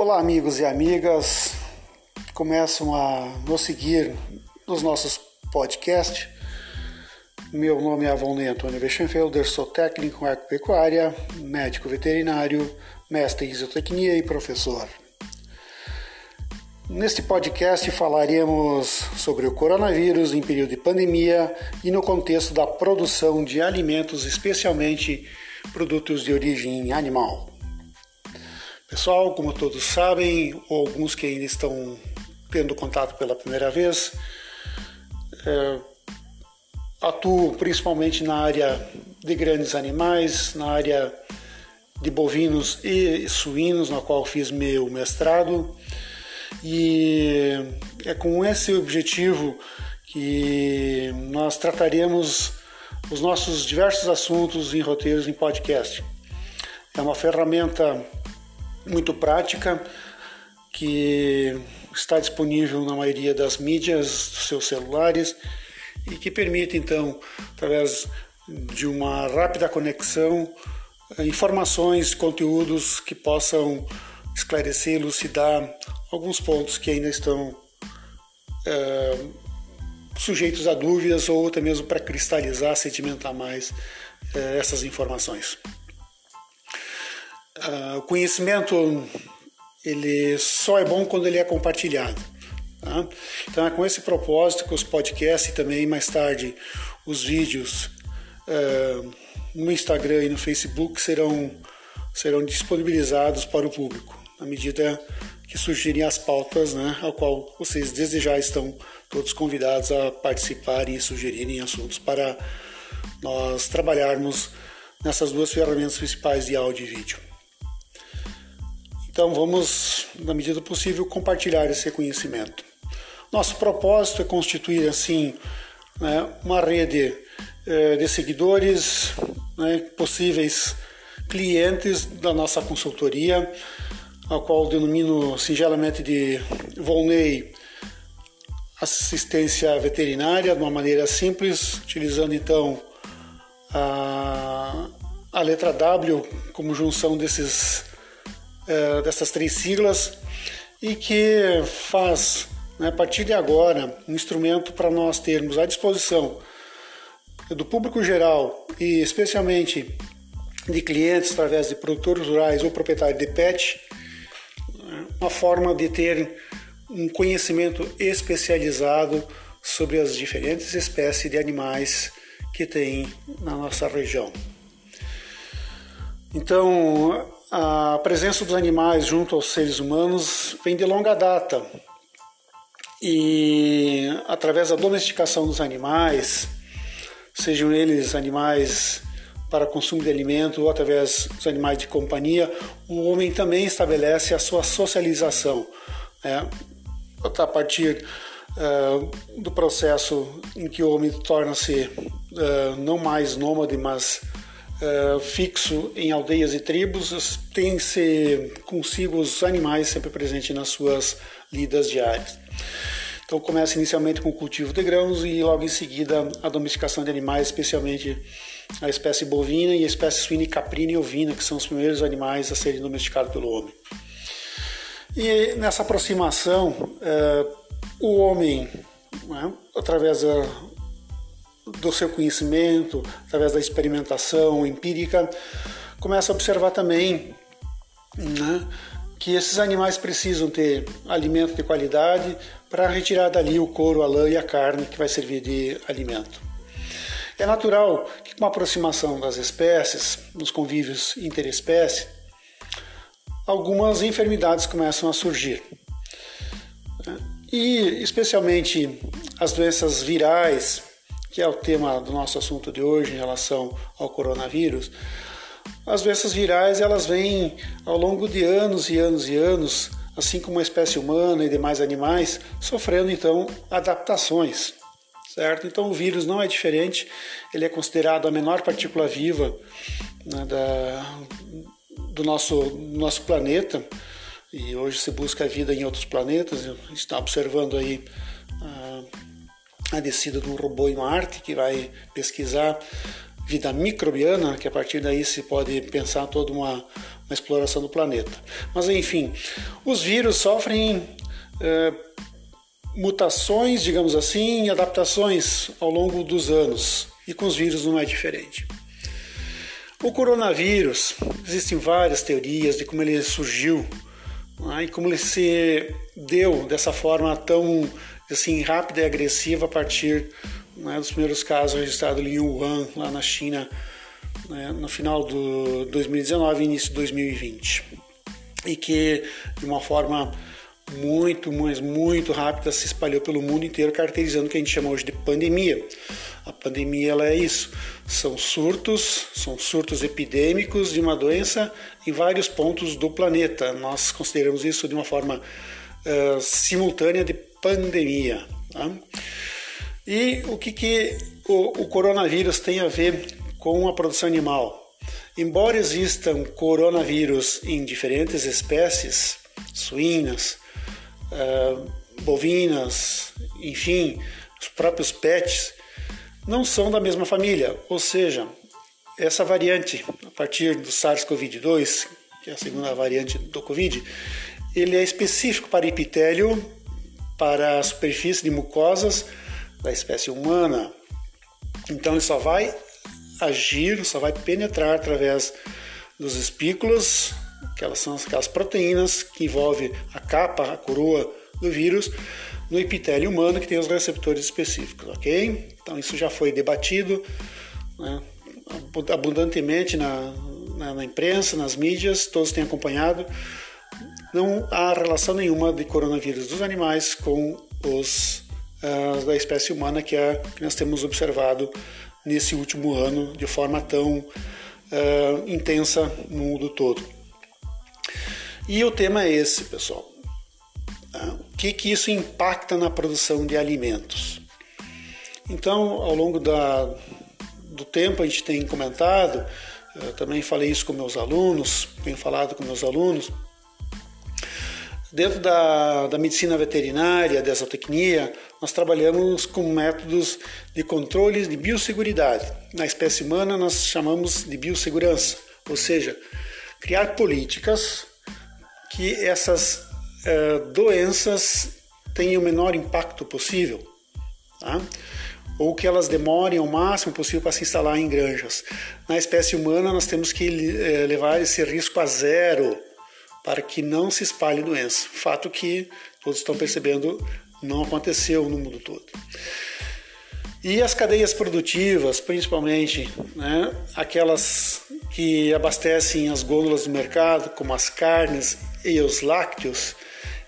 Olá, amigos e amigas começam a nos seguir nos nossos podcasts. Meu nome é Avon Antônio Weschenfelder, sou técnico em agropecuária, médico veterinário, mestre em isotecnia e professor. Neste podcast falaremos sobre o coronavírus em período de pandemia e no contexto da produção de alimentos, especialmente produtos de origem animal. Pessoal, como todos sabem, ou alguns que ainda estão tendo contato pela primeira vez, é, atuo principalmente na área de grandes animais, na área de bovinos e suínos, na qual fiz meu mestrado, e é com esse objetivo que nós trataremos os nossos diversos assuntos em roteiros em podcast. É uma ferramenta muito prática que está disponível na maioria das mídias dos seus celulares e que permite então, através de uma rápida conexão, informações, conteúdos que possam esclarecer, elucidar alguns pontos que ainda estão é, sujeitos a dúvidas ou até mesmo para cristalizar, sedimentar mais é, essas informações. Uh, o conhecimento ele só é bom quando ele é compartilhado. Tá? Então é com esse propósito que os podcasts e também mais tarde os vídeos uh, no Instagram e no Facebook serão, serão disponibilizados para o público, na medida que surgirem as pautas, né, ao qual vocês desde já estão todos convidados a participarem e sugerirem assuntos para nós trabalharmos nessas duas ferramentas principais de áudio e vídeo. Então vamos, na medida do possível, compartilhar esse conhecimento. Nosso propósito é constituir assim né, uma rede eh, de seguidores, né, possíveis clientes da nossa consultoria, a qual denomino singelamente de Volney assistência veterinária de uma maneira simples, utilizando então a, a letra W como junção desses é, dessas três siglas e que faz, né, a partir de agora, um instrumento para nós termos à disposição do público geral e especialmente de clientes através de produtores rurais ou proprietários de pet, uma forma de ter um conhecimento especializado sobre as diferentes espécies de animais que tem na nossa região. Então, a presença dos animais junto aos seres humanos vem de longa data. E através da domesticação dos animais, sejam eles animais para consumo de alimento ou através dos animais de companhia, o homem também estabelece a sua socialização. Né? A partir uh, do processo em que o homem torna-se uh, não mais nômade, mas uh, fixo em aldeias e tribos, tem-se consigo os animais sempre presentes nas suas lidas diárias. Então começa inicialmente com o cultivo de grãos e logo em seguida a domesticação de animais, especialmente a espécie bovina e a espécie suína, caprina e ovina, que são os primeiros animais a serem domesticados pelo homem. E nessa aproximação, uh, o homem, né, através da, do seu conhecimento, através da experimentação empírica, começa a observar também né, que esses animais precisam ter alimento de qualidade para retirar dali o couro, a lã e a carne que vai servir de alimento. É natural que com a aproximação das espécies, nos convívios interespécie, algumas enfermidades começam a surgir. E especialmente as doenças virais, que é o tema do nosso assunto de hoje em relação ao coronavírus, as doenças virais elas vêm ao longo de anos e anos e anos, assim como a espécie humana e demais animais, sofrendo então adaptações, certo? Então o vírus não é diferente, ele é considerado a menor partícula viva né, da, do nosso, nosso planeta e hoje se busca vida em outros planetas, a gente está observando aí uh, a descida de um robô em Marte que vai pesquisar vida microbiana, que a partir daí se pode pensar toda uma, na exploração do planeta. Mas enfim, os vírus sofrem é, mutações, digamos assim, adaptações ao longo dos anos e com os vírus não é diferente. O coronavírus, existem várias teorias de como ele surgiu né, e como ele se deu dessa forma tão assim rápida e agressiva a partir né, dos primeiros casos registrados em Wuhan, lá na China, né, no final do 2019 e início de 2020. E que, de uma forma muito, mas muito rápida, se espalhou pelo mundo inteiro, caracterizando o que a gente chama hoje de pandemia. A pandemia ela é isso, são surtos, são surtos epidêmicos de uma doença em vários pontos do planeta. Nós consideramos isso de uma forma uh, simultânea de pandemia. Tá? E o que, que o, o coronavírus tem a ver com a produção animal? Embora existam coronavírus em diferentes espécies, suínas, uh, bovinas, enfim, os próprios pets, não são da mesma família, ou seja, essa variante, a partir do SARS-CoV-2, que é a segunda variante do Covid, ele é específico para epitélio, para a superfície de mucosas da espécie humana. Então ele só vai agir, só vai penetrar através dos espículos, que elas são aquelas proteínas que envolvem a capa, a coroa do vírus, no epitélio humano que tem os receptores específicos, ok? Então isso já foi debatido né, abundantemente na, na, na imprensa, nas mídias, todos têm acompanhado. Não há relação nenhuma de coronavírus dos animais com os uh, da espécie humana que, é, que nós temos observado nesse último ano de forma tão uh, intensa no mundo todo. E o tema é esse, pessoal. Uh, o que, que isso impacta na produção de alimentos? Então, ao longo da, do tempo, a gente tem comentado, também falei isso com meus alunos, tenho falado com meus alunos, Dentro da, da medicina veterinária, da zootecnia, nós trabalhamos com métodos de controle de biosseguridade. Na espécie humana, nós chamamos de biossegurança, ou seja, criar políticas que essas eh, doenças tenham o menor impacto possível, tá? ou que elas demorem o máximo possível para se instalar em granjas. Na espécie humana, nós temos que eh, levar esse risco a zero para que não se espalhe doença. Fato que todos estão percebendo não aconteceu no mundo todo. E as cadeias produtivas, principalmente né, aquelas que abastecem as gôndolas do mercado, como as carnes e os lácteos,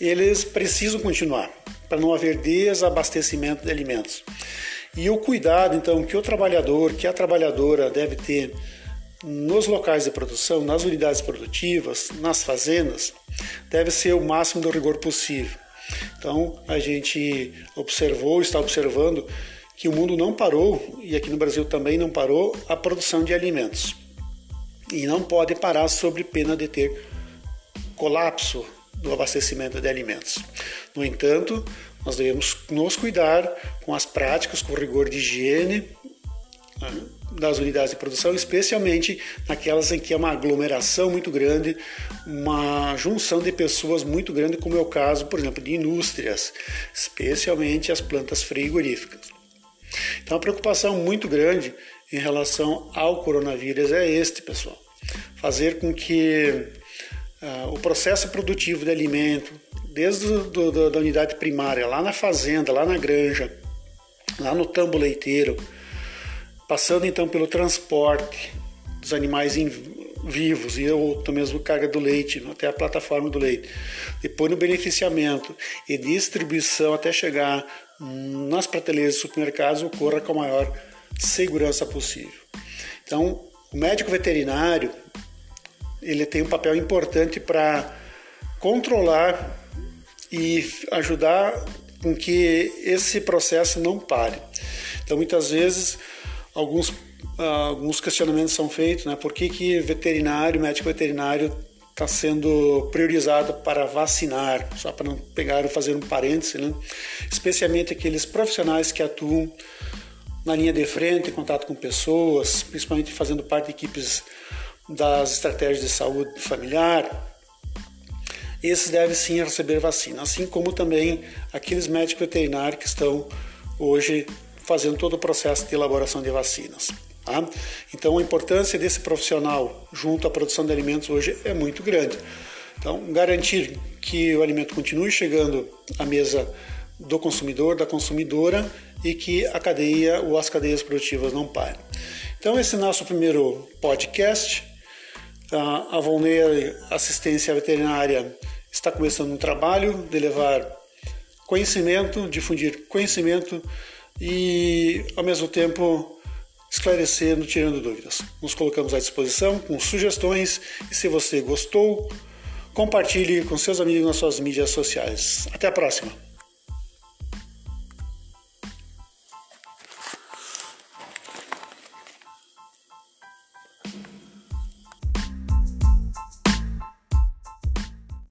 eles precisam continuar para não haver desabastecimento de alimentos. E o cuidado, então, que o trabalhador, que a trabalhadora deve ter nos locais de produção, nas unidades produtivas, nas fazendas, deve ser o máximo do rigor possível. Então, a gente observou, está observando que o mundo não parou, e aqui no Brasil também não parou, a produção de alimentos. E não pode parar sobre pena de ter colapso do abastecimento de alimentos. No entanto, nós devemos nos cuidar com as práticas, com rigor de higiene, né, das unidades de produção, especialmente naquelas em que é uma aglomeração muito grande, uma junção de pessoas muito grande, como é o caso, por exemplo, de indústrias, especialmente as plantas frigoríficas. Então, a preocupação muito grande em relação ao coronavírus é este, pessoal: fazer com que uh, o processo produtivo de alimento, desde do, do, da unidade primária, lá na fazenda, lá na granja, lá no tambo leiteiro, passando então pelo transporte dos animais vivos e ou mesmo carga do leite até a plataforma do leite, depois no beneficiamento e distribuição até chegar nas prateleiras dos supermercados ocorra com a maior segurança possível. Então, o médico veterinário ele tem um papel importante para controlar e ajudar com que esse processo não pare. Então, muitas vezes alguns, uh, alguns questionamentos são feitos, né? Por que, que veterinário, médico veterinário está sendo priorizado para vacinar, só para não pegar e fazer um parêntese, né? Especialmente aqueles profissionais que atuam na linha de frente, em contato com pessoas, principalmente fazendo parte de equipes das estratégias de saúde familiar, esses devem sim receber vacina, assim como também aqueles médicos veterinários que estão hoje fazendo todo o processo de elaboração de vacinas. Tá? Então a importância desse profissional junto à produção de alimentos hoje é muito grande. Então garantir que o alimento continue chegando à mesa do consumidor, da consumidora e que a cadeia ou as cadeias produtivas não parem. Então esse é nosso primeiro podcast. A Volney Assistência Veterinária está começando um trabalho de levar conhecimento, difundir conhecimento e, ao mesmo tempo, esclarecendo, tirando dúvidas. Nos colocamos à disposição com sugestões e, se você gostou, compartilhe com seus amigos nas suas mídias sociais. Até a próxima!